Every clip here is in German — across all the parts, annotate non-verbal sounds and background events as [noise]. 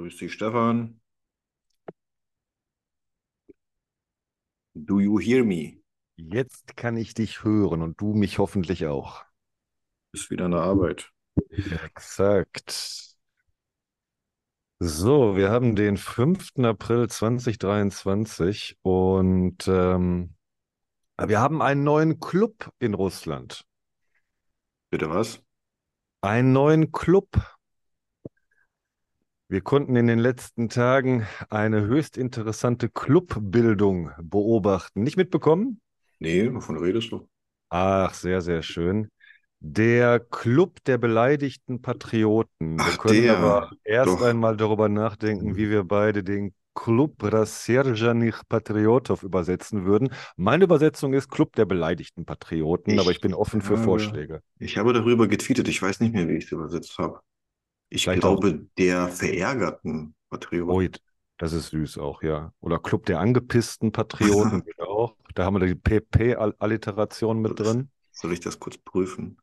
Grüß dich, Stefan. Do you hear me? Jetzt kann ich dich hören und du mich hoffentlich auch. Bist wieder an der Arbeit. Exakt. So, wir haben den 5. April 2023 und ähm, wir haben einen neuen Club in Russland. Bitte was? Einen neuen Club. Wir konnten in den letzten Tagen eine höchst interessante Clubbildung beobachten. Nicht mitbekommen? Nee, wovon redest du? Ach, sehr, sehr schön. Der Club der beleidigten Patrioten. Wir Ach, können der. aber erst Doch. einmal darüber nachdenken, wie wir beide den Club Rasserjanich Patriotov übersetzen würden. Meine Übersetzung ist Club der beleidigten Patrioten, aber ich bin offen für habe- Vorschläge. Ich habe darüber getweetet. Ich weiß nicht mehr, wie ich es übersetzt habe. Ich Vielleicht glaube, auch. der verärgerten Patrioten. Oh, das ist süß auch, ja. Oder Club der angepissten Patrioten [laughs] auch. Da haben wir die PP-Alliteration mit soll drin. Soll ich das kurz prüfen?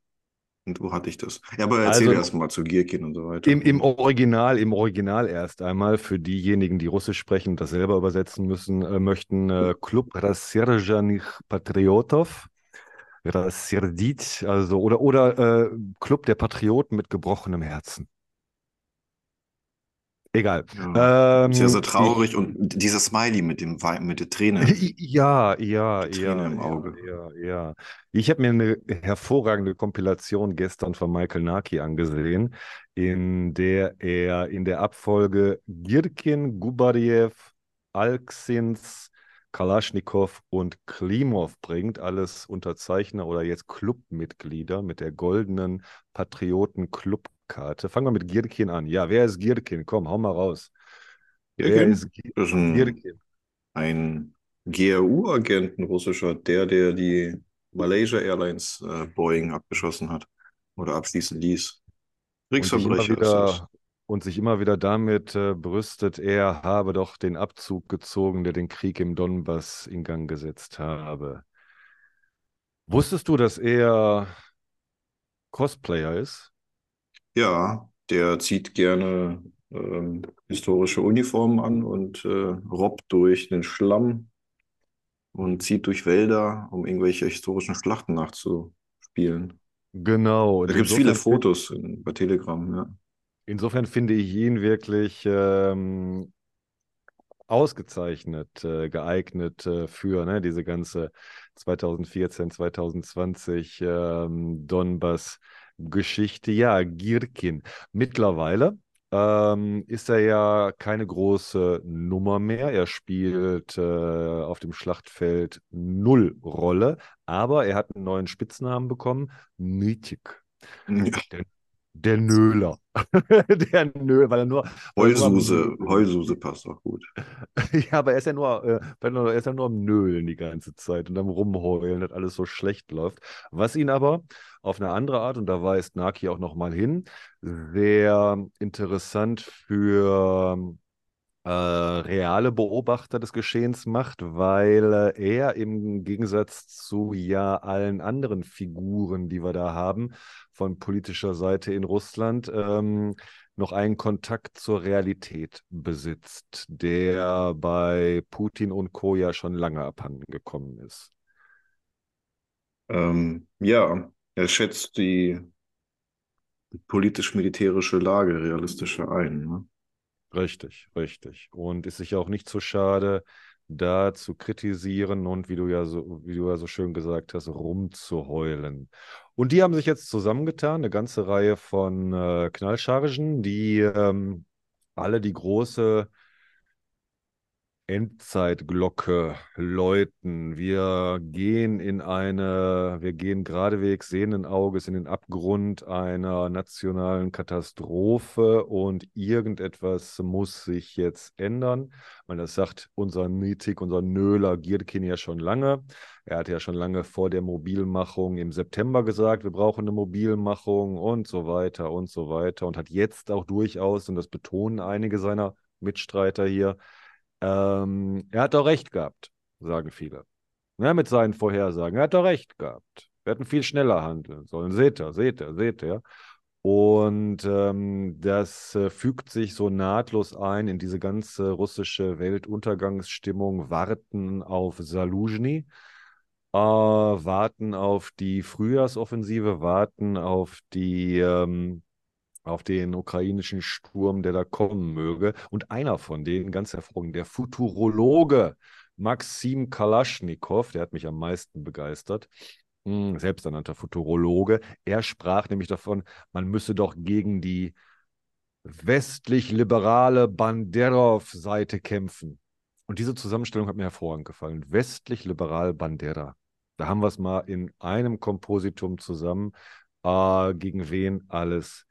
Und wo hatte ich das? Ja, aber erzähl also, erst mal zu Gierkin und so weiter. Im, Im, Original, im Original erst einmal für diejenigen, die Russisch sprechen und das selber übersetzen müssen, äh, möchten äh, Club Rassierzhanych Patriotov. Rassierdit, also oder oder äh, Club der Patrioten mit gebrochenem Herzen. Egal. Ja. Ähm, Sehr, sehr traurig. Und dieser Smiley mit dem mit der Träne. [laughs] Ja, ja, Die ja, Träne im Auge. ja, ja. Ich habe mir eine hervorragende Kompilation gestern von Michael Naki angesehen, in der er in der Abfolge Girkin, Gubarjew, Alksins, Kalaschnikow und Klimov bringt, alles Unterzeichner oder jetzt Clubmitglieder mit der goldenen Patrioten-Clubkarte. Fangen wir mit Girkin an. Ja, wer ist Girkin? Komm, hau mal raus. Wer Girkin? ist Gi- Das ist ein, Girkin? ein GRU-Agent, ein russischer, der, der die Malaysia Airlines äh, Boeing abgeschossen hat oder abschließen ließ. und sich immer Kriegsverbrecher wieder, und sich immer wieder damit äh, brüstet, er habe doch den Abzug gezogen, der den Krieg im Donbass in Gang gesetzt habe. Wusstest du, dass er Cosplayer ist? Ja, der zieht gerne ähm, historische Uniformen an und äh, robbt durch den Schlamm und zieht durch Wälder, um irgendwelche historischen Schlachten nachzuspielen. Genau. Da gibt es viele Fotos in, bei Telegram, ja. Insofern finde ich ihn wirklich ähm, ausgezeichnet, äh, geeignet äh, für ne, diese ganze 2014, 2020 ähm, Donbass-Geschichte. Ja, Girkin. Mittlerweile ähm, ist er ja keine große Nummer mehr. Er spielt äh, auf dem Schlachtfeld null Rolle, aber er hat einen neuen Spitznamen bekommen, Mythik. Ja. Der Nöler. [laughs] Der Nöler, weil er nur. er am Nölen- Heulsuse passt auch gut. [laughs] Ja, aber er ist ja nur, äh, er er ist ja nur am Nölen die ganze Zeit und am Rumheulen, dass alles so schlecht läuft. Was ihn aber auf eine andere Art, und da weist Naki auch nochmal hin, sehr interessant für äh, reale Beobachter des Geschehens macht, weil äh, er im Gegensatz zu ja allen anderen Figuren, die wir da haben, von politischer Seite in Russland, ähm, noch einen Kontakt zur Realität besitzt, der bei Putin und Co. ja schon lange abhanden gekommen ist. Ähm, ja, er schätzt die politisch-militärische Lage realistischer ein. Ne? Richtig, richtig. Und ist sich auch nicht zu schade, da zu kritisieren und wie du ja so, wie du ja so schön gesagt hast, rumzuheulen. Und die haben sich jetzt zusammengetan, eine ganze Reihe von äh, Knallchargen, die ähm, alle die große Endzeitglocke läuten. Wir gehen in eine, wir gehen geradewegs sehenden Auges in den Abgrund einer nationalen Katastrophe und irgendetwas muss sich jetzt ändern. Und das sagt unser Mythik, unser Nöler Gierkin ja schon lange. Er hat ja schon lange vor der Mobilmachung im September gesagt, wir brauchen eine Mobilmachung und so weiter und so weiter und hat jetzt auch durchaus, und das betonen einige seiner Mitstreiter hier, ähm, er hat doch recht gehabt, sagen viele. Ja, mit seinen Vorhersagen. Er hat doch recht gehabt. Wir hätten viel schneller handeln sollen. Seht ihr, seht ihr, seht ihr. Und ähm, das äh, fügt sich so nahtlos ein in diese ganze russische Weltuntergangsstimmung, warten auf Saluzhny, äh, warten auf die Frühjahrsoffensive, warten auf die ähm, auf den ukrainischen Sturm, der da kommen möge. Und einer von denen, ganz hervorragend, der Futurologe Maxim Kalaschnikow, der hat mich am meisten begeistert, hm, selbsternannter Futurologe. Er sprach nämlich davon, man müsse doch gegen die westlich-liberale Banderov-Seite kämpfen. Und diese Zusammenstellung hat mir hervorragend gefallen. Westlich-liberal Bandera. Da haben wir es mal in einem Kompositum zusammen. Äh, gegen wen alles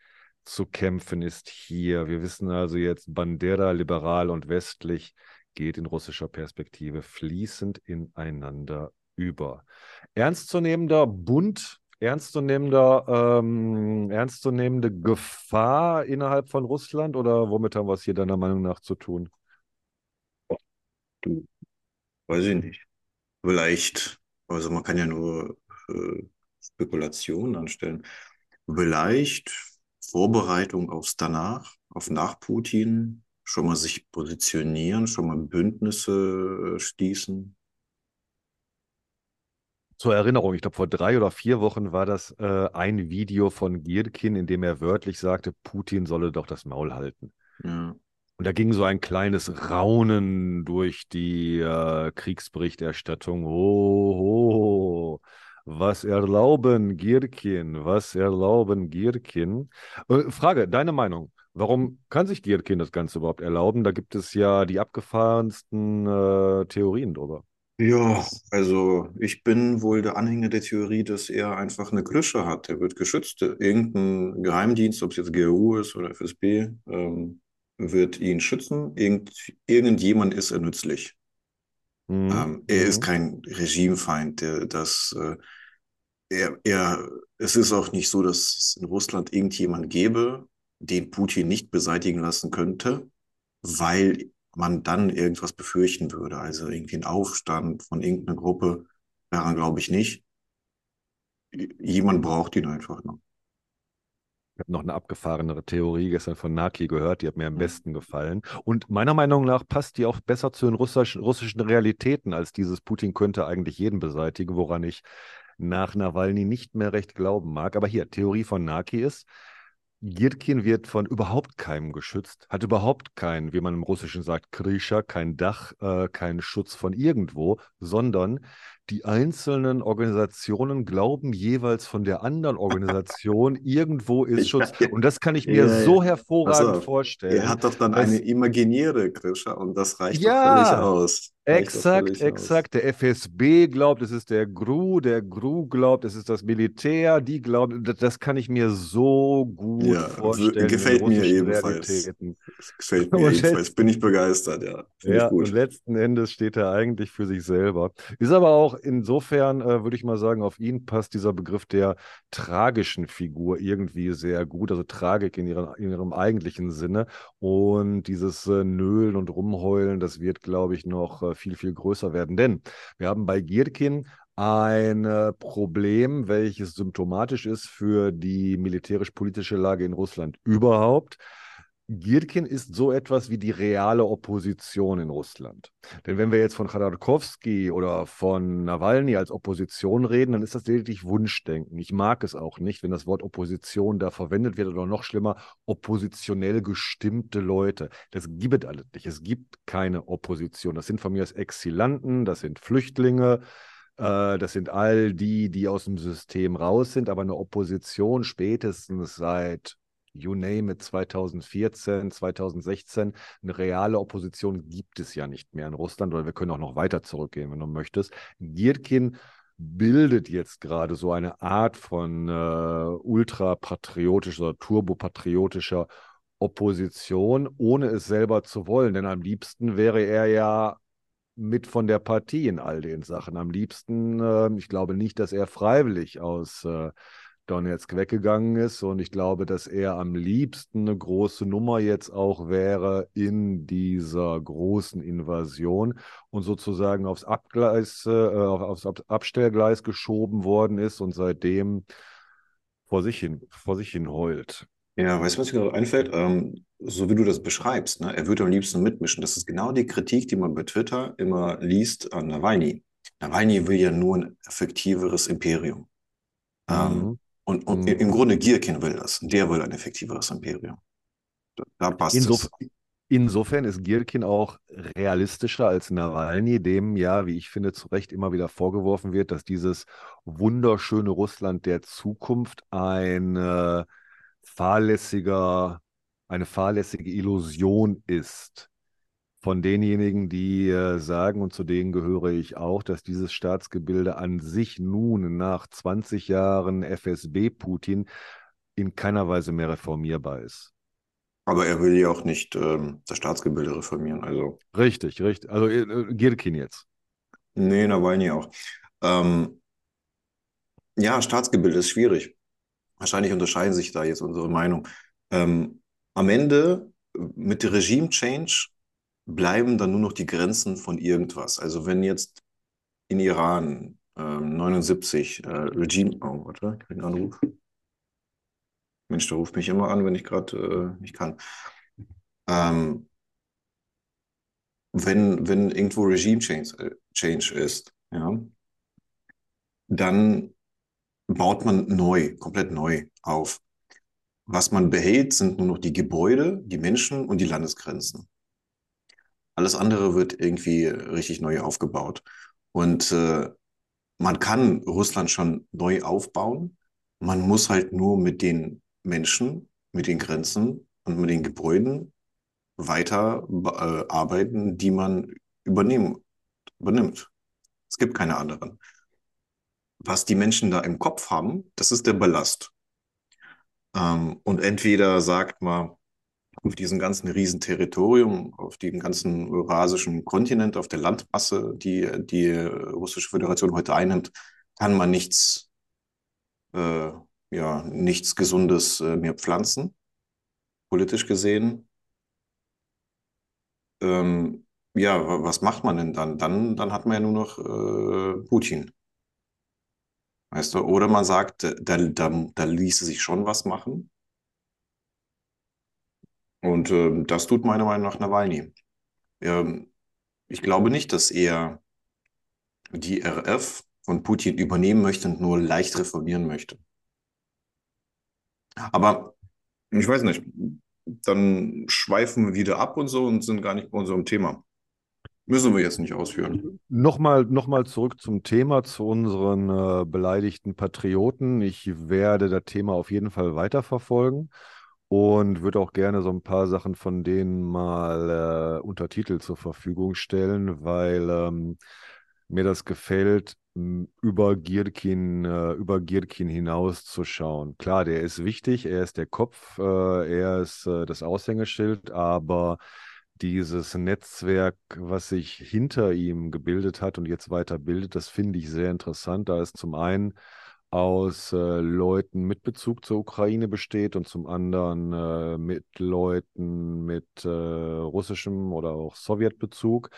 zu kämpfen ist hier. Wir wissen also jetzt, Bandera, liberal und westlich geht in russischer Perspektive fließend ineinander über. Ernstzunehmender Bund, ernstzunehmender, ähm, ernstzunehmende Gefahr innerhalb von Russland oder womit haben wir es hier deiner Meinung nach zu tun? Weiß ich nicht. Vielleicht, also man kann ja nur äh, Spekulationen anstellen. Vielleicht Vorbereitung aufs Danach, auf nach Putin, schon mal sich positionieren, schon mal Bündnisse äh, schließen. Zur Erinnerung, ich glaube, vor drei oder vier Wochen war das äh, ein Video von Gierkin, in dem er wörtlich sagte, Putin solle doch das Maul halten. Ja. Und da ging so ein kleines Raunen durch die äh, Kriegsberichterstattung. Oh, oh, was erlauben Gierkin? Was erlauben Gierkin? Äh, Frage, deine Meinung. Warum kann sich Gierkin das Ganze überhaupt erlauben? Da gibt es ja die abgefahrensten äh, Theorien drüber. Ja, also ich bin wohl der Anhänger der Theorie, dass er einfach eine Klitsche hat. Er wird geschützt. Irgendein Geheimdienst, ob es jetzt GRU ist oder FSB, ähm, wird ihn schützen. Irgend, irgendjemand ist er nützlich. Mhm. Ähm, er ist Mhm. kein Regimefeind. Der, das, äh, er, er, es ist auch nicht so, dass es in Russland irgendjemand gäbe, den Putin nicht beseitigen lassen könnte, weil man dann irgendwas befürchten würde. Also irgendwie ein Aufstand von irgendeiner Gruppe daran glaube ich nicht. Jemand braucht ihn einfach noch. Ich habe noch eine abgefahrenere Theorie gestern von Naki gehört, die hat mir am Hm. besten gefallen. Und meiner Meinung nach passt die auch besser zu den russischen, russischen Realitäten als dieses Putin könnte eigentlich jeden beseitigen, woran ich nach Nawalny nicht mehr recht glauben mag. Aber hier, Theorie von Naki ist, Girkin wird von überhaupt keinem geschützt, hat überhaupt keinen, wie man im Russischen sagt, Krischa, kein Dach, äh, keinen Schutz von irgendwo, sondern die einzelnen Organisationen glauben jeweils von der anderen Organisation, [laughs] irgendwo ist Schutz. Und das kann ich mir Ja, ja. so hervorragend auf, vorstellen. er hat doch dann eine imaginäre Krischa und das reicht doch Ja, völlig aus. Reicht Exakt, exakt. Der FSB glaubt, es ist der GRU, der GRU glaubt, es ist das Militär, die glauben, das, das kann ich mir so gut Ja, vorstellen. gefällt mir ebenfalls. Aus. Gefällt [laughs] mir Und ebenfalls. Bin ich begeistert, ja. Finde Ja, letzten Endes steht er eigentlich für sich selber. Ist aber auch insofern, äh, würde ich mal sagen, auf ihn passt dieser Begriff der tragischen Figur irgendwie sehr gut, also Tragik in, ihren, in ihrem eigentlichen Sinne. Und dieses äh, Nölen und Rumheulen, das wird, glaube ich, noch äh, viel, viel größer werden. Denn wir haben bei Gierkin ein äh, Problem, welches symptomatisch ist für die militärisch-politische Lage in Russland überhaupt. Girkin ist so etwas wie die reale Opposition in Russland. Denn wenn wir jetzt von Khodorkovsky oder von Nawalny als Opposition reden, dann ist das lediglich Wunschdenken. Ich mag es auch nicht, wenn das Wort Opposition da verwendet wird oder noch schlimmer, oppositionell gestimmte Leute. Das gibt es alles nicht. Es gibt keine Opposition. Das sind von mir aus Exilanten, das sind Flüchtlinge, äh, das sind all die, die aus dem System raus sind, aber eine Opposition spätestens seit you name it, 2014, 2016, eine reale Opposition gibt es ja nicht mehr in Russland oder wir können auch noch weiter zurückgehen, wenn du möchtest. Girkin bildet jetzt gerade so eine Art von äh, ultrapatriotischer oder turbopatriotischer Opposition, ohne es selber zu wollen. Denn am liebsten wäre er ja mit von der Partie in all den Sachen. Am liebsten, äh, ich glaube nicht, dass er freiwillig aus äh, Donetsk weggegangen ist. Und ich glaube, dass er am liebsten eine große Nummer jetzt auch wäre in dieser großen Invasion und sozusagen aufs Abgleis, äh, auf- aufs Ab- Abstellgleis geschoben worden ist und seitdem, vor sich hin, vor sich hin heult. Ja, weißt du, was mir gerade einfällt? Ähm, so wie du das beschreibst, ne? Er würde am liebsten mitmischen. Das ist genau die Kritik, die man bei Twitter immer liest an Nawalny. Nawalny will ja nur ein effektiveres Imperium. Ähm, Mhm. Und, und Mhm. im Grunde Gierkin will das. Der will ein effektiveres Imperium. Da, da passt Insof es. insofern ist Gierkin auch realistischer als Nawalny, dem ja, wie ich finde, zu Recht immer wieder vorgeworfen wird, dass dieses wunderschöne Russland der Zukunft ein äh, fahrlässiger, eine fahrlässige Illusion ist. Von denjenigen, die äh, sagen, und zu denen gehöre ich auch, dass dieses Staatsgebilde an sich nun nach 20 Jahren FSB-Putin in keiner Weise mehr reformierbar ist. Aber er will ja auch nicht ähm, das Staatsgebilde reformieren. Also, Richtig, richtig. Also äh, Gierkin jetzt. nee, Nawalny auch. Ähm, ja, Staatsgebilde ist schwierig. Wahrscheinlich unterscheiden sich da jetzt unsere Meinungen. Ähm, am Ende mit der Regime-Change bleiben dann nur noch die Grenzen von irgendwas. Also wenn jetzt in Iran ähm, 79 äh, Regime, oh, warte, ich krieg einen Anruf. Mensch, der ruft mich immer an, wenn ich gerade äh, nicht kann. Ähm, wenn, wenn irgendwo Regime Change, äh, Change ist, ja, dann baut man neu, komplett neu auf. Was man behält, sind nur noch die Gebäude, die Menschen und die Landesgrenzen. Alles andere wird irgendwie richtig neu aufgebaut. Und äh, man kann Russland schon neu aufbauen. Man muss halt nur mit den Menschen, mit den Grenzen und mit den Gebäuden weiter äh, arbeiten, die man übernehmen, übernimmt. Es gibt keine anderen. Was die Menschen da im Kopf haben, das ist der Ballast. Ähm, und entweder sagt man, auf diesem ganzen Riesenterritorium, auf dem ganzen eurasischen Kontinent, auf der Landmasse, die die Russische Föderation heute einnimmt, kann man nichts, äh, ja, nichts Gesundes äh, mehr pflanzen, politisch gesehen. Ähm, ja, wa- was macht man denn dann? Dann, dann hat man ja nur noch äh, Putin. Weißt du? Oder man sagt, da, da, da ließe sich schon was machen. Und ähm, das tut meiner Meinung nach Nawalny. Ähm, ich glaube nicht, dass er die RF von Putin übernehmen möchte und nur leicht reformieren möchte. Aber ich weiß nicht, dann schweifen wir wieder ab und so und sind gar nicht bei unserem Thema. Müssen wir jetzt nicht ausführen. Nochmal, nochmal zurück zum Thema, zu unseren äh, beleidigten Patrioten. Ich werde das Thema auf jeden Fall weiterverfolgen und würde auch gerne so ein paar Sachen von denen mal äh, Untertitel zur Verfügung stellen, weil ähm, mir das gefällt, über Gierkin, äh, über Gierkin hinauszuschauen. Klar, der ist wichtig, er ist der Kopf, äh, er ist äh, das Aushängeschild, aber dieses Netzwerk, was sich hinter ihm gebildet hat und jetzt weiter bildet, das finde ich sehr interessant. Da es zum einen aus äh, Leuten mit Bezug zur Ukraine besteht und zum anderen äh, mit Leuten mit äh, russischem oder auch Sowjetbezug.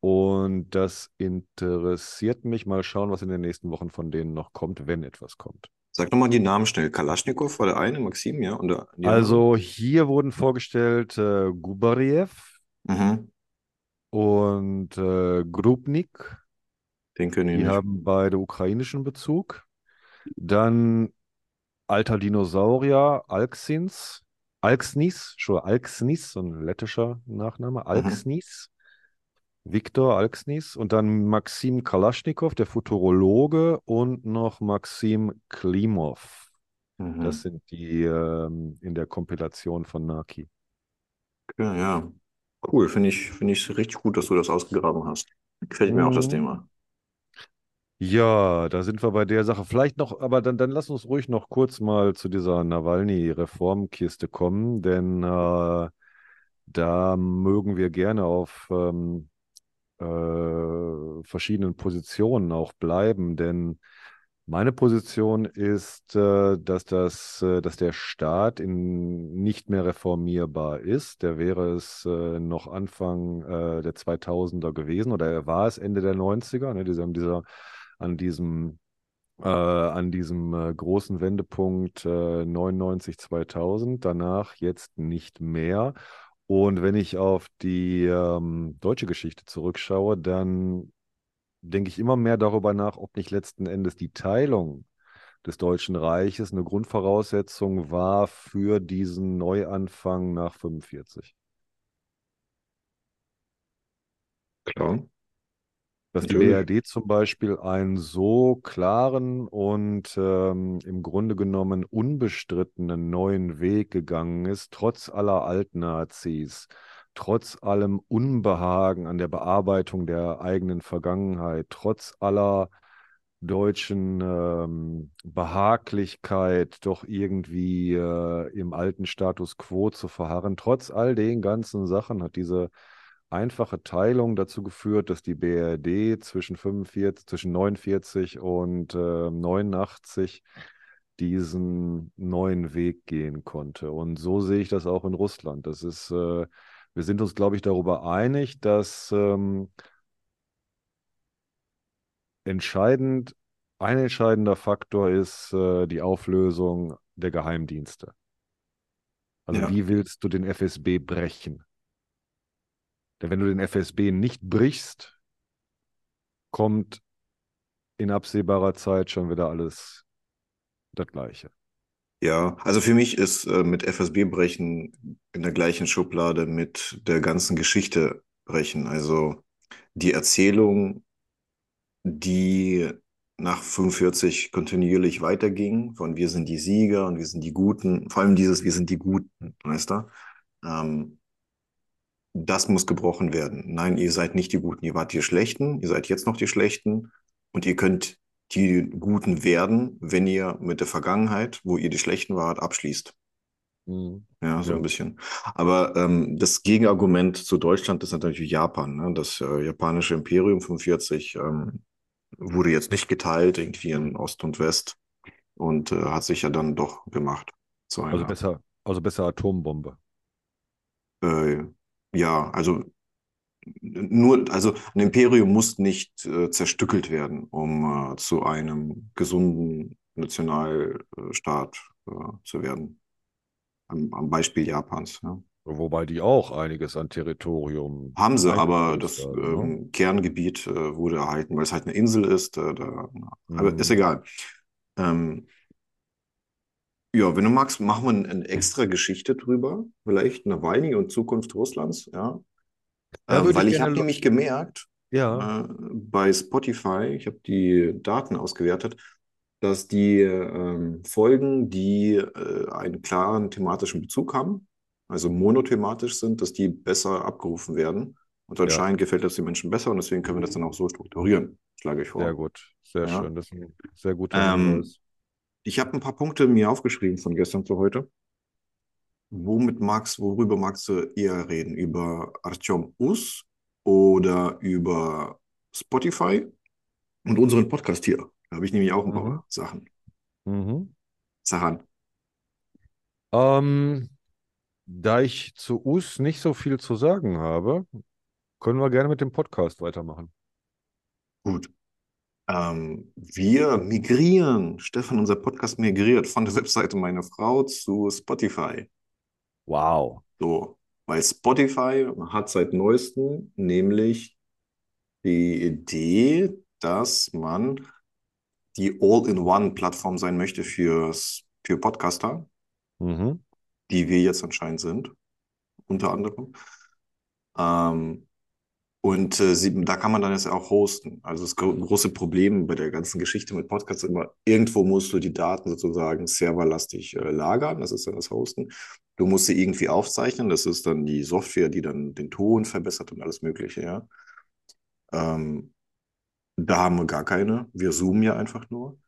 Und das interessiert mich. Mal schauen, was in den nächsten Wochen von denen noch kommt, wenn etwas kommt. Sag nochmal die Namen schnell. Kalaschnikow war der eine, Maxim, ja? Und der? Also hier wurden vorgestellt äh, Gubariev Mhm, und äh, Grubnik. den können Die nicht. haben beide ukrainischen Bezug. Dann alter Dinosaurier, Alksins, Alksnis, schon Alksnis, so ein lettischer Nachname, Alksnis, Viktor Alksnis und dann Maxim Kalaschnikow, der Futurologe und noch Maxim Klimov. Mhm. Das sind die ähm, in der Kompilation von Naki. Ja, ja. Cool, finde ich, finde ich richtig gut, dass du das ausgegraben hast. Gefällt mir auch das Mhm. Thema. Ja, da sind wir bei der Sache. Vielleicht noch, aber dann, dann lass uns ruhig noch kurz mal zu dieser Nawalny-Reformkiste kommen, denn äh, da mögen wir gerne auf ähm, äh, verschiedenen Positionen auch bleiben, denn meine Position ist, äh, dass das, äh, dass der Staat in, nicht mehr reformierbar ist. Der wäre es äh, noch Anfang äh, der 2000er gewesen oder er war es Ende der 90er, ne, dieser, dieser, an diesem äh, an diesem äh, großen Wendepunkt äh, 99, 2000, danach jetzt nicht mehr. Und wenn ich auf die ähm, deutsche Geschichte zurückschaue, dann denke ich immer mehr darüber nach, ob nicht letzten Endes die Teilung des Deutschen Reiches eine Grundvoraussetzung war für diesen Neuanfang nach 45. Klar. Dass die. BRD zum Beispiel einen so klaren und ähm, im Grunde genommen unbestrittenen neuen Weg gegangen ist, trotz aller Altnazis, trotz allem Unbehagen an der Bearbeitung der eigenen Vergangenheit, trotz aller deutschen ähm, Behaglichkeit, doch irgendwie äh, im alten Status quo zu verharren. Trotz all den ganzen Sachen hat diese einfache Teilung dazu geführt, dass die BRD zwischen 45, zwischen 49 und äh, 89 diesen neuen Weg gehen konnte. Und so sehe ich das auch in Russland. Das ist, äh, wir sind uns, glaube ich, darüber einig, dass ähm, entscheidend, ein entscheidender Faktor ist äh, die Auflösung der Geheimdienste. Also Ja. wie willst du den FSB brechen? Denn wenn du den FSB nicht brichst, kommt in absehbarer Zeit schon wieder alles das Gleiche. Ja, also für mich ist äh, mit FSB brechen in der gleichen Schublade mit der ganzen Geschichte brechen. Also die Erzählung, die nach 45 kontinuierlich weiterging, von wir sind die Sieger und wir sind die Guten, vor allem dieses wir sind die Guten, weißt du? Ähm, das muss gebrochen werden. Nein, ihr seid nicht die Guten, ihr wart die Schlechten, ihr seid jetzt noch die Schlechten und ihr könnt die Guten werden, wenn ihr mit der Vergangenheit, wo ihr die Schlechten wart, abschließt. Mhm. Ja, so Ja. ein bisschen. Aber ähm, das Gegenargument zu Deutschland ist natürlich Japan. Ne? Das äh, japanische Imperium 45 ähm, wurde jetzt nicht geteilt, irgendwie in Ost und West und äh, hat sich ja dann doch gemacht Also besser, also besser Atombombe. Äh, ja, also nur, also ein Imperium muss nicht äh, zerstückelt werden, um äh, zu einem gesunden Nationalstaat äh, zu werden. Am, am Beispiel Japans. Ja. Wobei die auch einiges an Territorium Haben sie, aber das ne? ähm, Kerngebiet äh, wurde erhalten, weil es halt eine Insel ist. Äh, da, aber Mhm. ist egal. Ähm, ja, wenn du magst, machen wir eine, eine extra Geschichte drüber. Vielleicht Nawalny und Zukunft Russlands. Ja, Ja, würde weil ich ich habe nämlich gemerkt, Ja, äh, bei Spotify, ich habe die Daten ausgewertet, dass die ähm, Folgen, die äh, einen klaren thematischen Bezug haben, also monothematisch sind, dass die besser abgerufen werden. Und ja, anscheinend gefällt das den Menschen besser und deswegen können wir das dann auch so strukturieren, schlage ich sehr vor. gut. Sehr Ja. schön. Das ist ein sehr guter Ähm, Hinweis. Ich habe ein paar Punkte mir aufgeschrieben von gestern zu heute. Womit magst, worüber magst du eher reden? Über Artyom Us oder über Spotify und unseren Podcast hier? Da habe ich nämlich auch ein paar Mhm. Sachen. Mhm. Sachen. Ähm, da ich zu US nicht so viel zu sagen habe, können wir gerne mit dem Podcast weitermachen. Gut. Ähm, wir migrieren, Stefan, unser Podcast migriert von der Webseite meiner Frau zu Spotify. Wow. So, weil Spotify hat seit neuestem nämlich die Idee, dass man die All-in-One-Plattform sein möchte fürs, für Podcaster, Mhm. die wir jetzt anscheinend sind, unter anderem. Ähm, und äh, sie, da kann man dann jetzt auch hosten. Also das gro große Problem bei der ganzen Geschichte mit Podcasts ist immer, irgendwo musst du die Daten sozusagen serverlastig äh, lagern, das ist dann das Hosten. Du musst sie irgendwie aufzeichnen, das ist dann die Software, die dann den Ton verbessert und alles Mögliche, ja. Ähm, da haben wir gar keine. Wir zoomen ja einfach nur.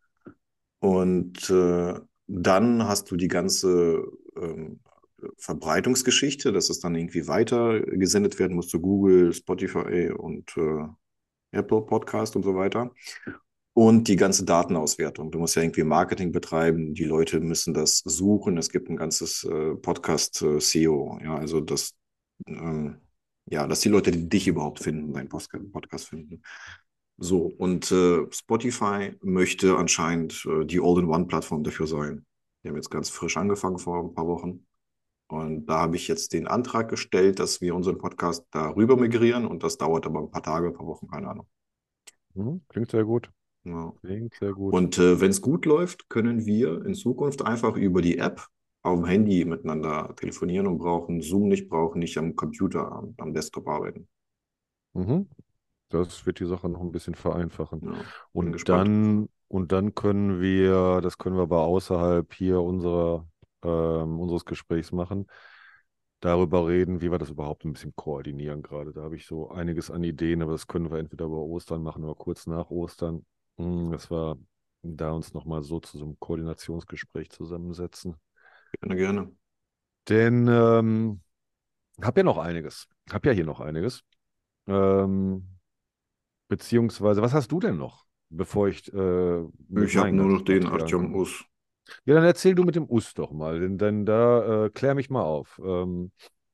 Und äh, dann hast du die ganze ähm, Verbreitungsgeschichte, dass es dann irgendwie weiter gesendet werden muss zu Google, Spotify und äh, Apple Podcast und so weiter. Und die ganze Datenauswertung. Du musst ja irgendwie Marketing betreiben. Die Leute müssen das suchen. Es gibt ein ganzes äh, Podcast-SEO. Ja, also das, ähm, ja, dass die Leute dich überhaupt finden, deinen Podcast finden. So, und äh, Spotify möchte anscheinend äh, die All-in-One-Plattform dafür sein. Die haben jetzt ganz frisch angefangen vor ein paar Wochen. Und da habe ich jetzt den Antrag gestellt, dass wir unseren Podcast darüber migrieren und das dauert aber ein paar Tage, ein paar Wochen, keine Ahnung. Mhm, klingt sehr gut. Ja. Klingt sehr gut. Und äh, wenn es gut läuft, können wir in Zukunft einfach über die App auf dem Handy miteinander telefonieren und brauchen Zoom nicht, brauchen nicht am Computer, am, am Desktop arbeiten. Mhm. Das wird die Sache noch ein bisschen vereinfachen. Ja, Und gespannt. dann, und dann können wir, das können wir aber außerhalb hier unserer, ähm, unseres Gesprächs machen, darüber reden, wie wir das überhaupt ein bisschen koordinieren gerade. Da habe ich so einiges an Ideen, aber das können wir entweder über Ostern machen oder kurz nach Ostern. Hm, Dass wir da uns nochmal so zu so einem Koordinationsgespräch zusammensetzen. Gerne, gerne. Denn ähm, habe ja noch einiges. Habe ja hier noch einiges. Ähm, beziehungsweise, was hast du denn noch, bevor ich äh, Ich habe nur noch den Artyom? Us. Ja, dann erzähl du mit dem US doch mal, denn, denn da äh, klär mich mal auf. Ähm,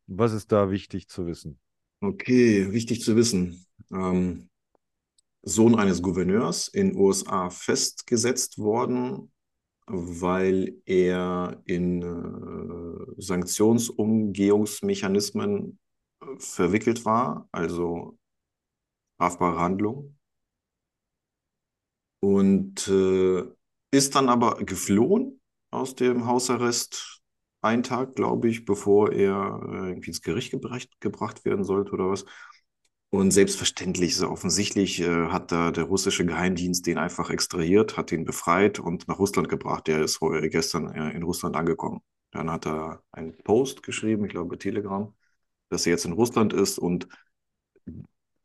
was ist da wichtig zu wissen? Okay, wichtig zu wissen. Ähm, Sohn eines Gouverneurs in USA festgesetzt worden, weil er in äh, Sanktionsumgehungsmechanismen äh, verwickelt war, also strafbare Handlung. Und äh, ist dann aber geflohen aus dem Hausarrest einen Tag, glaube ich, bevor er äh, irgendwie ins Gericht gebracht, gebracht werden sollte oder was. Und selbstverständlich, so offensichtlich äh, hat da der russische Geheimdienst den einfach extrahiert, hat ihn befreit und nach Russland gebracht. Der ist heu- gestern äh, in Russland angekommen. Dann hat er einen Post geschrieben, ich glaube Telegram, dass er jetzt in Russland ist und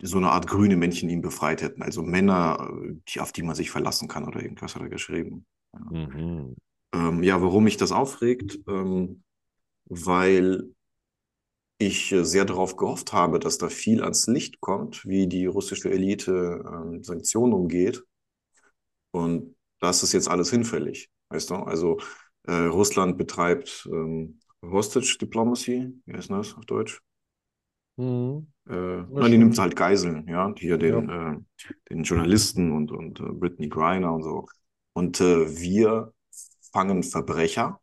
so eine Art grüne Männchen ihn befreit hätten. Also Männer, äh, die, auf die man sich verlassen kann oder irgendwas hat er geschrieben. Ja, Mhm. ähm, ja warum mich das aufregt? Ähm, weil ich äh, sehr darauf gehofft habe, dass da viel ans Licht kommt, wie die russische Elite ähm, Sanktionen umgeht. Und das ist jetzt alles hinfällig, weißt du? Also äh, Russland betreibt ähm, Hostage Diplomacy, wie heißt das auf Deutsch? Mhm. Äh, Ja, nein, die nimmt halt Geiseln, ja, hier Ja. den, äh, den Journalisten und, und äh, Brittany Griner und so. Und äh, wir fangen Verbrecher,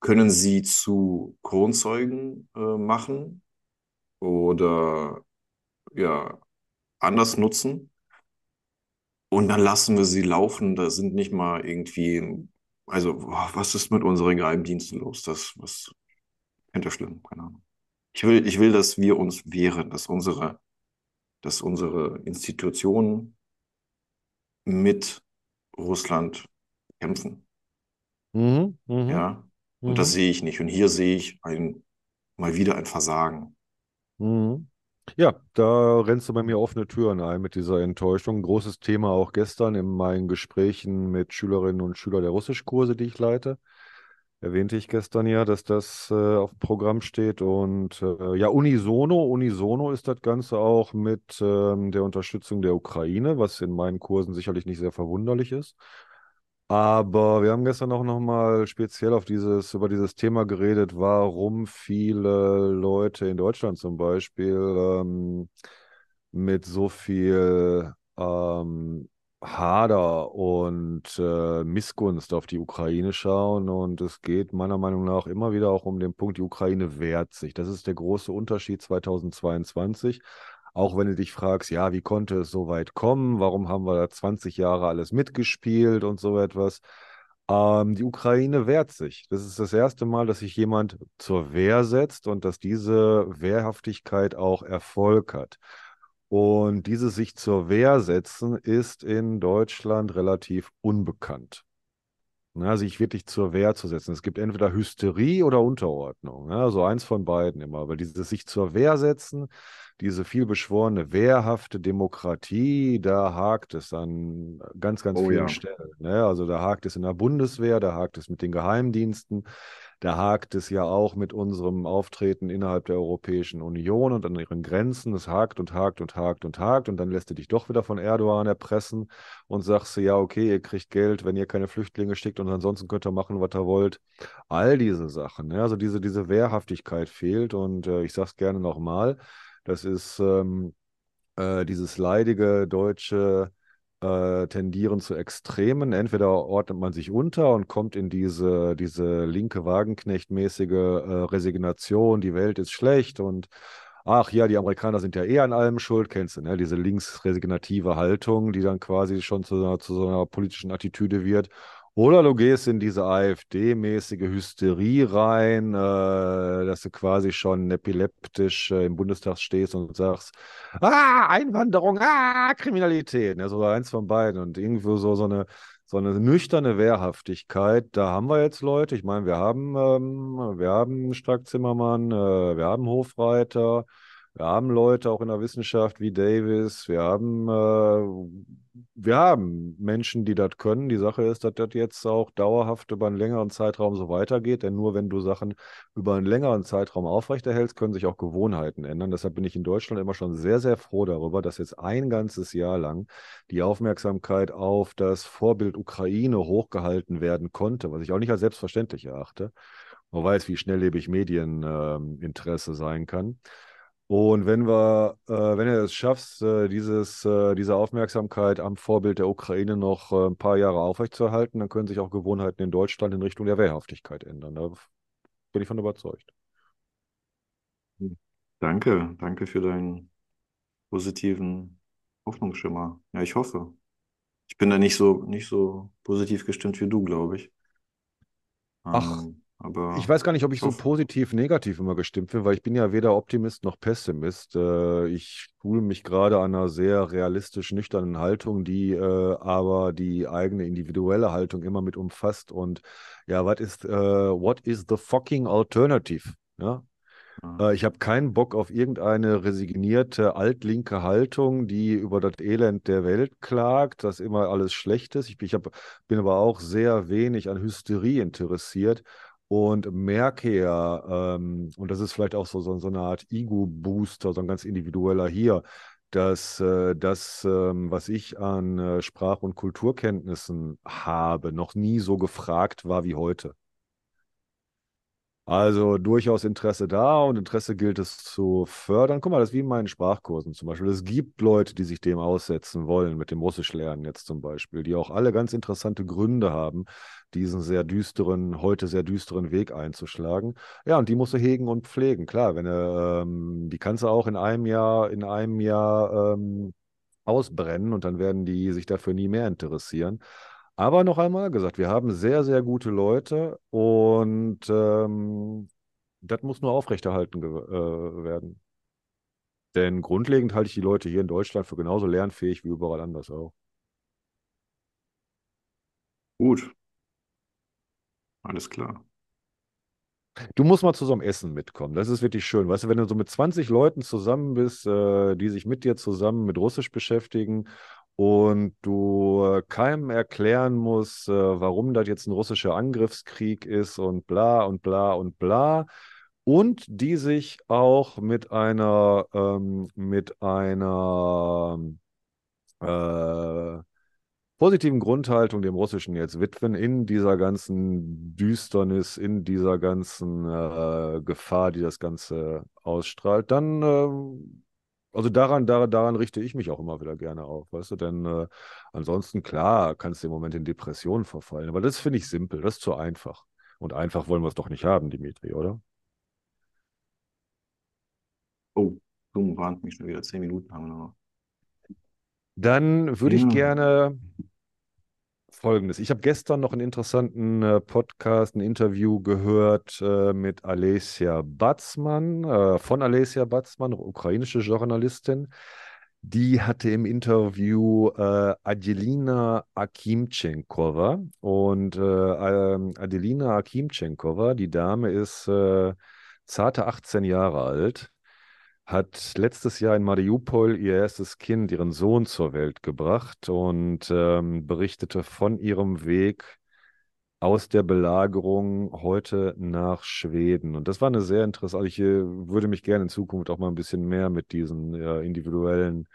können sie zu Kronzeugen äh, machen oder ja, anders nutzen. Und dann lassen wir sie laufen. Da sind nicht mal irgendwie, also, boah, was ist mit unseren Geheimdiensten los? Das, was, ihr schlimm, keine Ahnung. Ich will, ich will, dass wir uns wehren, dass unsere, dass unsere Institutionen mit Russland kämpfen, Mhm. Mhm. ja. Und das Mhm. sehe ich nicht. Und hier sehe ich ein, mal wieder ein Versagen. Mhm. Ja, da rennst du bei mir offene Türen ein mit dieser Enttäuschung. Großes Thema auch gestern in meinen Gesprächen mit Schülerinnen und Schülern der Russischkurse, die ich leite. Erwähnte ich gestern ja, dass das äh, auf dem Programm steht. Und äh, ja, unisono, unisono ist das Ganze auch mit ähm, der Unterstützung der Ukraine, was in meinen Kursen sicherlich nicht sehr verwunderlich ist. Aber wir haben gestern auch nochmal speziell auf dieses, über dieses Thema geredet, warum viele Leute in Deutschland zum Beispiel ähm, mit so viel ähm, Hader und äh, Missgunst auf die Ukraine schauen. Und es geht meiner Meinung nach immer wieder auch um den Punkt, die Ukraine wehrt sich. Das ist der große Unterschied 2022. Auch wenn du dich fragst, ja, wie konnte es so weit kommen? Warum haben wir da 20 Jahre alles mitgespielt und so etwas? Ähm, die Ukraine wehrt sich. Das ist das erste Mal, dass sich jemand zur Wehr setzt und dass diese Wehrhaftigkeit auch Erfolg hat. Und dieses sich zur Wehr setzen ist in Deutschland relativ unbekannt. Na, sich wirklich zur Wehr zu setzen. Es gibt entweder Hysterie oder Unterordnung. Ne? Also eins von beiden immer. Aber dieses sich zur Wehr setzen, diese vielbeschworene wehrhafte Demokratie, da hakt es an ganz, ganz Oh vielen ja. Stellen. Ne? Also da hakt es in der Bundeswehr, da hakt es mit den Geheimdiensten, da hakt es ja auch mit unserem Auftreten innerhalb der Europäischen Union und an ihren Grenzen. Es hakt und hakt und hakt und hakt und dann lässt du dich doch wieder von Erdogan erpressen und sagst ja, okay, ihr kriegt Geld, wenn ihr keine Flüchtlinge schickt und ansonsten könnt ihr machen, was ihr wollt. All diese Sachen, ne? also diese, diese Wehrhaftigkeit fehlt und äh, ich sage es gerne nochmal, das ist ähm, äh, dieses leidige deutsche äh, tendieren zu Extremen. Entweder ordnet man sich unter und kommt in diese, diese linke Wagenknecht-mäßige äh, Resignation, die Welt ist schlecht und ach ja, die Amerikaner sind ja eh an allem schuld, kennst du, ne? Diese linksresignative Haltung, die dann quasi schon zu, zu so einer politischen Attitüde wird. Oder du gehst in diese AfD-mäßige Hysterie rein, äh, dass du quasi schon epileptisch äh, im Bundestag stehst und sagst, ah, Einwanderung, ah, Kriminalität. Ja, so eins von beiden. Und irgendwo so, so eine so eine nüchterne Wehrhaftigkeit, da haben wir jetzt Leute. Ich meine, wir haben, ähm, wir haben Strack Zimmermann, äh, wir haben Hofreiter, wir haben Leute auch in der Wissenschaft wie Davis, wir haben, äh, wir haben Menschen, die das können. Die Sache ist, dass das jetzt auch dauerhaft über einen längeren Zeitraum so weitergeht, denn nur wenn du Sachen über einen längeren Zeitraum aufrechterhältst, können sich auch Gewohnheiten ändern. Deshalb bin ich in Deutschland immer schon sehr, sehr froh darüber, dass jetzt ein ganzes Jahr lang die Aufmerksamkeit auf das Vorbild Ukraine hochgehalten werden konnte, was ich auch nicht als selbstverständlich erachte. Man weiß, wie schnelllebig Medieninteresse äh, sein kann. Und wenn wir, äh, wenn du es schaffst, äh, dieses, äh, diese Aufmerksamkeit am Vorbild der Ukraine noch äh, ein paar Jahre aufrechtzuerhalten, dann können sich auch Gewohnheiten in Deutschland in Richtung der Wehrhaftigkeit ändern. Da bin ich von überzeugt. Danke, danke für deinen positiven Hoffnungsschimmer. Ja, ich hoffe. Ich bin da nicht so, nicht so positiv gestimmt wie du, glaube ich. Ach, ähm, aber ich weiß gar nicht, ob ich so positiv, negativ immer gestimmt bin, weil ich bin ja weder Optimist noch Pessimist. Äh, ich fühle mich gerade an einer sehr realistisch nüchternen Haltung, die äh, aber die eigene individuelle Haltung immer mit umfasst. Und ja, was ist, äh, what is the fucking alternative? Ja, ich habe keinen Bock auf irgendeine resignierte altlinke Haltung, die über das Elend der Welt klagt, dass immer alles schlecht ist. Ich, ich hab, bin aber auch sehr wenig an Hysterie interessiert und merke ja, ähm, und das ist vielleicht auch so, so, so eine Art Ego-Booster, so ein ganz individueller hier, dass äh, das, ähm, was ich an äh, Sprach- und Kulturkenntnissen habe, noch nie so gefragt war wie heute. Also durchaus Interesse da und Interesse gilt es zu fördern. Guck mal, das ist wie in meinen Sprachkursen zum Beispiel. Es gibt Leute, die sich dem aussetzen wollen, mit dem Russischlernen jetzt zum Beispiel, die auch alle ganz interessante Gründe haben, diesen sehr düsteren, heute sehr düsteren Weg einzuschlagen. Ja, und die musst du hegen und pflegen. Klar, wenn du, ähm, die kannst du auch in einem Jahr, in einem Jahr ähm, ausbrennen und dann werden die sich dafür nie mehr interessieren. Aber noch einmal gesagt, wir haben sehr, sehr gute Leute und ähm, das muss nur aufrechterhalten äh, werden. Denn grundlegend halte ich die Leute hier in Deutschland für genauso lernfähig wie überall anders auch. Gut. Alles klar. Du musst mal zu so einem Essen mitkommen. Das ist wirklich schön. Weißt du, wenn du so mit 20 Leuten zusammen bist, äh, die sich mit dir zusammen mit Russisch beschäftigen und du äh, keinem erklären musst, äh, warum das jetzt ein russischer Angriffskrieg ist und bla und bla und bla. Und die sich auch mit einer, ähm, mit einer äh, positiven Grundhaltung dem Russischen jetzt widmen, in dieser ganzen Düsternis, in dieser ganzen äh, Gefahr, die das Ganze ausstrahlt, dann äh, also daran, daran, daran richte ich mich auch immer wieder gerne auf, weißt du, denn äh, ansonsten, klar, kannst du im Moment in Depressionen verfallen, aber das finde ich simpel, das ist zu einfach. Und einfach wollen wir es doch nicht haben, Dimitri, oder? Oh, dumm warnt mich schon wieder. Zehn Minuten haben wir noch. Dann würde ja. ich gerne Folgendes. Ich habe gestern noch einen interessanten äh, Podcast, ein Interview gehört äh, mit Alesia Batzmann, äh, von Alesia Batzmann, ukrainische Journalistin. Die hatte im Interview äh, Adelina Akimchenkova. Und äh, ähm, Adelina Akimchenkova, die Dame ist äh, zarte 18 Jahre alt hat letztes Jahr in Mariupol ihr erstes Kind, ihren Sohn, zur Welt gebracht und ähm, berichtete von ihrem Weg aus der Belagerung heute nach Schweden. Und das war eine sehr interessante, also ich äh, würde mich gerne in Zukunft auch mal ein bisschen mehr mit diesen äh, individuellen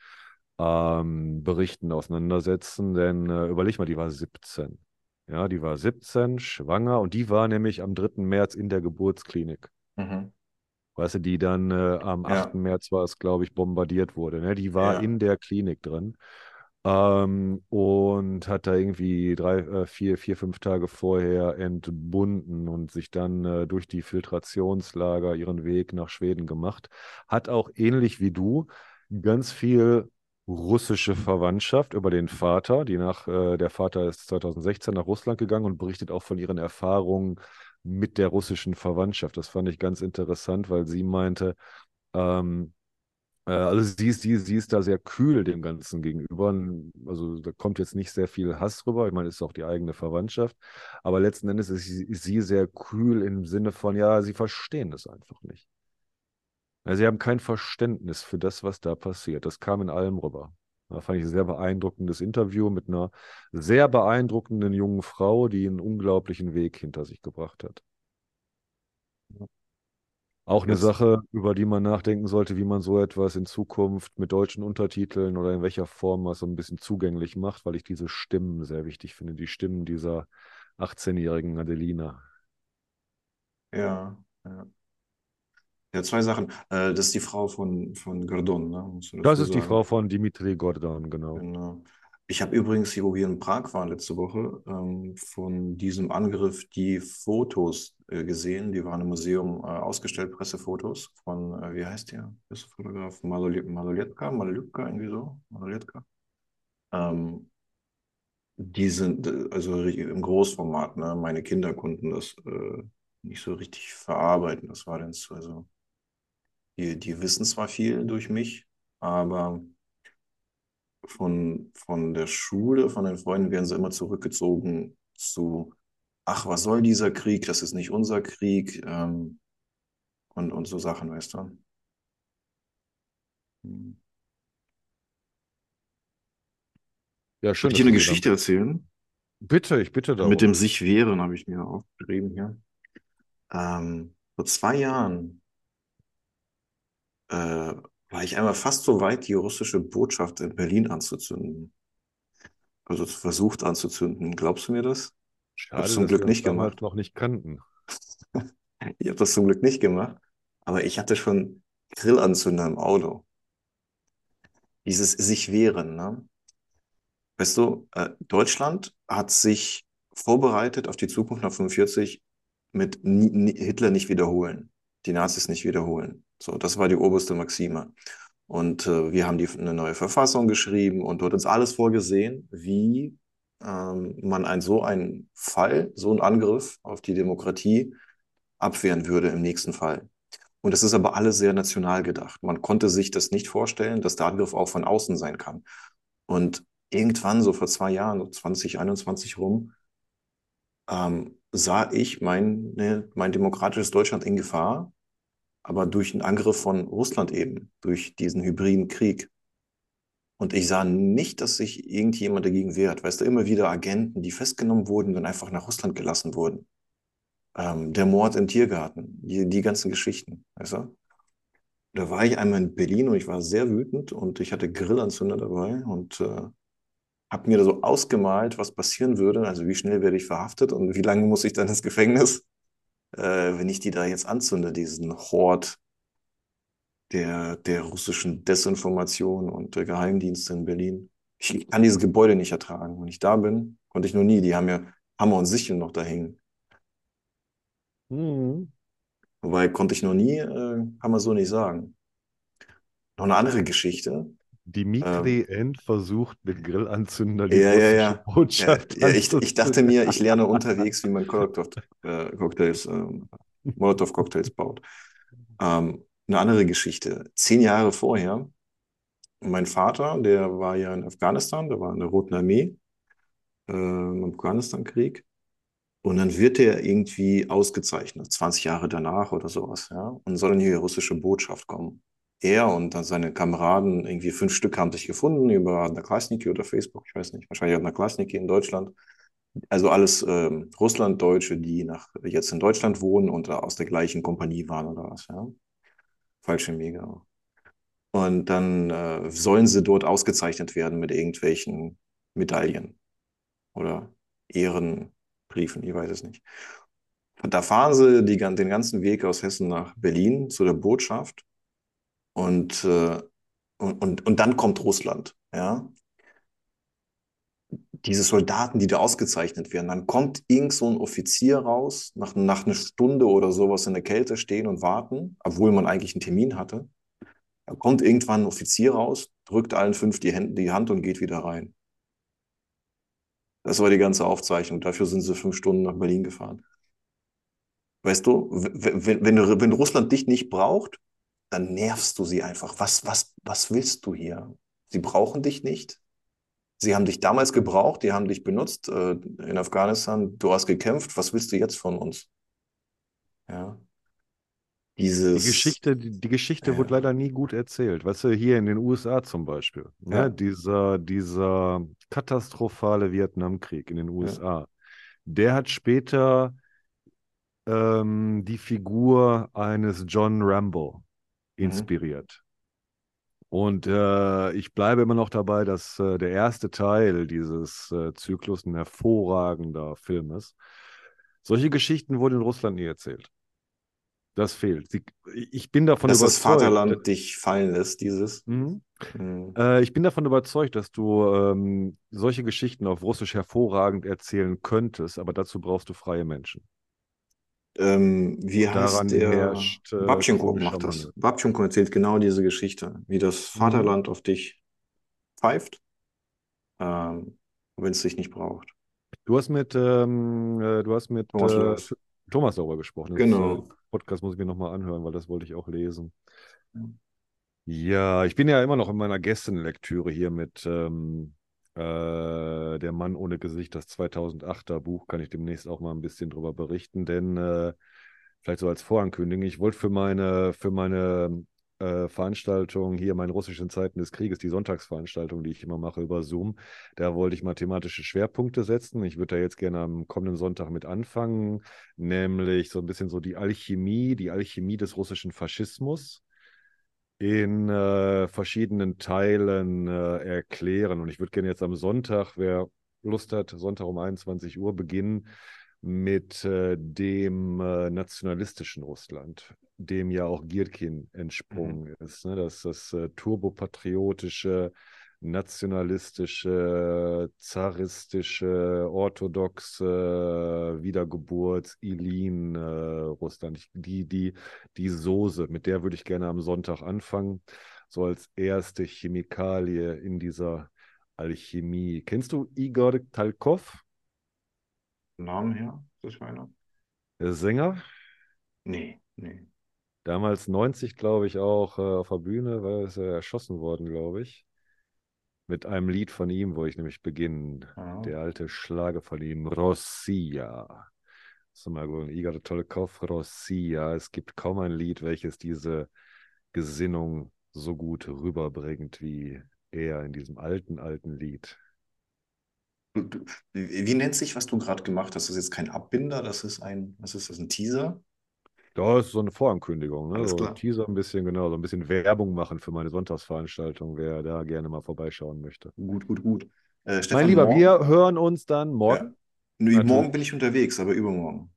ähm, Berichten auseinandersetzen, denn äh, überleg mal, die war 17. Ja, die war 17, schwanger und die war nämlich am 3. März in der Geburtsklinik. Mhm. Weißt du, die dann äh, am 8. Ja, März war es, glaube ich, bombardiert wurde. Ne? Die war ja, in der Klinik drin ähm, und hat da irgendwie drei, äh, vier, vier, fünf Tage vorher entbunden und sich dann äh, durch die Filtrationslager ihren Weg nach Schweden gemacht. Hat auch ähnlich wie du ganz viel russische Verwandtschaft über den Vater, die nach, äh, der Vater ist 2016 nach Russland gegangen und berichtet auch von ihren Erfahrungen mit der russischen Verwandtschaft. Das fand ich ganz interessant, weil sie meinte, ähm, äh, also sie ist, sie, sie ist da sehr kühl dem Ganzen gegenüber. Also da kommt jetzt nicht sehr viel Hass rüber. Ich meine, es ist auch die eigene Verwandtschaft. Aber letzten Endes ist sie, ist sie sehr kühl im Sinne von, ja, sie verstehen es einfach nicht. Sie haben kein Verständnis für das, was da passiert. Das kam in allem rüber. Da fand ich ein sehr beeindruckendes Interview mit einer sehr beeindruckenden jungen Frau, die einen unglaublichen Weg hinter sich gebracht hat. Auch eine jetzt, Sache, über die man nachdenken sollte, wie man so etwas in Zukunft mit deutschen Untertiteln oder in welcher Form man es so ein bisschen zugänglich macht, weil ich diese Stimmen sehr wichtig finde, die Stimmen dieser 18-jährigen Adelina. ja, ja. Ja, zwei Sachen. Äh, das ist die Frau von, von Gordon, ne? Das dazu ist die Frau von Dimitri Gordan, genau. Genau. Ich habe übrigens, hier, wo wir in Prag waren letzte Woche, ähm, von diesem Angriff die Fotos äh, gesehen. Die waren im Museum äh, ausgestellt, Pressefotos von, äh, wie heißt der Pressefotograf? Maloli- Maloletka, Maloletka, irgendwie so? Maloletka. Ähm, die sind also im Großformat, ne? Meine Kinder konnten das nicht so richtig verarbeiten. Das war dann so, also, die, die wissen zwar viel durch mich, aber von, von der Schule, von den Freunden werden sie immer zurückgezogen zu, ach, was soll dieser Krieg? Das ist nicht unser Krieg ähm, und, und so Sachen, weißt du? Hm. Ja, Soll schön, ich dir dass eine. Geschichte erzählen? Bitte, ich bitte Mit dem darum. sich wehren habe ich mir aufgeschrieben hier. Ähm, vor zwei Jahren äh, war ich einmal fast so weit, die russische Botschaft in Berlin anzuzünden. Also versucht anzuzünden. Glaubst du mir das? Ich habe es Schade, zum dass Glück wir nicht gemacht. noch nicht kannten. [laughs] Ich habe das zum Glück nicht gemacht. Aber ich hatte schon Grillanzünder im Auto. Dieses sich wehren, ne? Weißt du, äh, Deutschland hat sich vorbereitet auf die Zukunft nach 45 mit Hitler nicht wiederholen, die Nazis nicht wiederholen. So, das war die oberste Maxime. Und äh, wir haben die, eine neue Verfassung geschrieben und dort ist alles vorgesehen, wie ähm, man ein, so einen Fall, so einen Angriff auf die Demokratie abwehren würde im nächsten Fall. Und das ist aber alles sehr national gedacht. Man konnte sich das nicht vorstellen, dass der Angriff auch von außen sein kann. Und irgendwann, so vor zwei Jahren, so 2021 rum, ähm, sah ich mein, ne, mein demokratisches Deutschland in Gefahr, aber durch einen Angriff von Russland eben, durch diesen hybriden Krieg. Und ich sah nicht, dass sich irgendjemand dagegen wehrt. Weißt du, immer wieder Agenten, die festgenommen wurden, dann einfach nach Russland gelassen wurden. Ähm, der Mord im Tiergarten, die, die ganzen Geschichten, weißt du? Da war ich einmal in Berlin und ich war sehr wütend und ich hatte Grillanzünder dabei und äh, habe mir da so ausgemalt, was passieren würde. Also wie schnell werde ich verhaftet und wie lange muss ich dann ins Gefängnis, äh, wenn ich die da jetzt anzünde, diesen Hort der, der russischen Desinformation und der Geheimdienste in Berlin. Ich kann dieses Gebäude nicht ertragen. Wenn ich da bin, konnte ich noch nie. Die haben ja Hammer und Sichel noch da hängen. Mhm. Wobei konnte ich noch nie, äh, kann man so nicht sagen. Noch eine andere Geschichte. Dimitri Ähm, End versucht mit Grillanzünder die ja, ja, ja. Ja, Botschaft ja ich, ich dachte mir, ich lerne unterwegs, wie man Molotow-Cocktails, ähm, Molotow-Cocktails baut. Ähm, eine andere Geschichte. Zehn Jahre vorher, mein Vater, der war ja in Afghanistan, der war in der Roten Armee, äh, im Afghanistan-Krieg. Und dann wird er irgendwie ausgezeichnet, 20 Jahre danach oder sowas, ja. Und soll in die russische Botschaft kommen er und seine Kameraden irgendwie fünf Stück haben sich gefunden über Naklasniki oder Facebook, ich weiß nicht, wahrscheinlich Naklasniki in Deutschland. Also alles ähm, Russlanddeutsche, die nach, jetzt in Deutschland wohnen und aus der gleichen Kompanie waren oder was, ja. Falsche Mega. Und dann äh, sollen sie dort ausgezeichnet werden mit irgendwelchen Medaillen oder Ehrenbriefen, ich weiß es nicht. Und da fahren sie die, den ganzen Weg aus Hessen nach Berlin zu der Botschaft und, äh, und, und, und dann kommt Russland, ja. Diese Soldaten, die da ausgezeichnet werden, dann kommt irgend so ein Offizier raus, nach, nach einer Stunde oder sowas in der Kälte stehen und warten, obwohl man eigentlich einen Termin hatte. Da kommt irgendwann ein Offizier raus, drückt allen fünf die, Hände, die Hand und geht wieder rein. Das war die ganze Aufzeichnung. Dafür sind sie fünf Stunden nach Berlin gefahren. Weißt du, wenn, wenn, wenn Russland dich nicht braucht, dann nervst du sie einfach. Was, was, was willst du hier? Sie brauchen dich nicht. Sie haben dich damals gebraucht, die haben dich benutzt äh, in Afghanistan. Du hast gekämpft. Was willst du jetzt von uns? Ja. Dieses, die Geschichte, die, die Geschichte ja. wurde leider nie gut erzählt. Weißt du, hier in den USA zum Beispiel, ne? ja. dieser, dieser katastrophale Vietnamkrieg in den USA, ja. der hat später ähm, die Figur eines John Rambo. Inspiriert. Mhm. Und äh, ich bleibe immer noch dabei, dass äh, der erste Teil dieses äh, Zyklus ein hervorragender Film ist. Solche Geschichten wurden in Russland nie erzählt. Das fehlt. Sie, ich bin davon dass überzeugt. Dass das Vaterland dich fallen lässt, dieses. Mhm. Mhm. Äh, ich bin davon überzeugt, dass du ähm, solche Geschichten auf Russisch hervorragend erzählen könntest, aber dazu brauchst du freie Menschen. Ähm, wie heißt der? Herrscht, äh, Babchenko macht das. Babchenko erzählt genau diese Geschichte, wie das mhm. Vaterland auf dich pfeift, ähm, wenn es dich nicht braucht. Du hast mit, ähm, äh, du hast mit Thomas, äh, Thomas darüber gesprochen. Genau. Das, Podcast muss ich mir nochmal anhören, weil das wollte ich auch lesen. Ja, ich bin ja immer noch in meiner Gästenlektüre hier mit ähm, äh, Der Mann ohne Gesicht, das 2008er Buch, kann ich demnächst auch mal ein bisschen drüber berichten, denn äh, vielleicht so als Vorankündigung, ich wollte für meine, für meine äh, Veranstaltung hier, meine russischen Zeiten des Krieges, die Sonntagsveranstaltung, die ich immer mache über Zoom, da wollte ich mathematische Schwerpunkte setzen. Ich würde da jetzt gerne am kommenden Sonntag mit anfangen, nämlich so ein bisschen so die Alchemie, die Alchemie des russischen Faschismus in äh, verschiedenen Teilen äh, erklären. Und ich würde gerne jetzt am Sonntag, wer Lust hat, Sonntag um 21 Uhr beginnen mit äh, dem äh, nationalistischen Russland, dem ja auch Gierkin entsprungen mhm. ist. Ne? Das das äh, turbopatriotische, nationalistische, zaristische, orthodoxe Wiedergeburts, Ilin, äh, Russland. Die, die, die Soße, mit der würde ich gerne am Sonntag anfangen, so als erste Chemikalie in dieser Alchemie. Kennst du Igor Talkov? Namen her, ist das einer? Der Sänger? Nee, nee. Damals 90, glaube ich, auch äh, auf der Bühne, weil er erschossen worden, glaube ich. Mit einem Lied von ihm, wo ich nämlich beginne. Ah. Der alte Schlager von ihm, Rossia. So mal gut, Igor Tolkov, Rossia. Es gibt kaum ein Lied, welches diese Gesinnung so gut rüberbringt wie er in diesem alten, alten Lied. Wie nennt sich, was du gerade gemacht hast? Das ist jetzt kein Abbinder, das ist ein, was ist das, ein Teaser? Das ist so eine Vorankündigung, ne? Alles so klar. ein Teaser ein bisschen, genau, so ein bisschen Werbung machen für meine Sonntagsveranstaltung, wer da gerne mal vorbeischauen möchte. Gut, gut, gut. Äh, Stefan, mein Lieber, morgen? wir hören uns dann morgen. Ja. Nee, morgen bin ich unterwegs, aber übermorgen.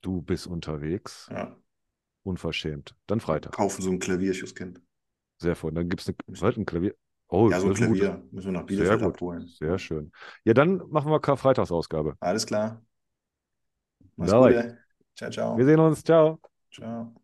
Du bist unterwegs? Ja. Unverschämt. Dann Freitag. Kaufen so ein Klavier, ich Kind. Sehr voll. Dann gibt es eine, ein Klavier. Oh, ja, so ein Klavier. Gut. Müssen wir nach Bielefeld Sehr abholen. Sehr schön. Ja, dann machen wir Karfreitagsausgabe. Alles klar. Mach's gut. Ciao, ciao. Wir sehen uns. Ciao. Ciao.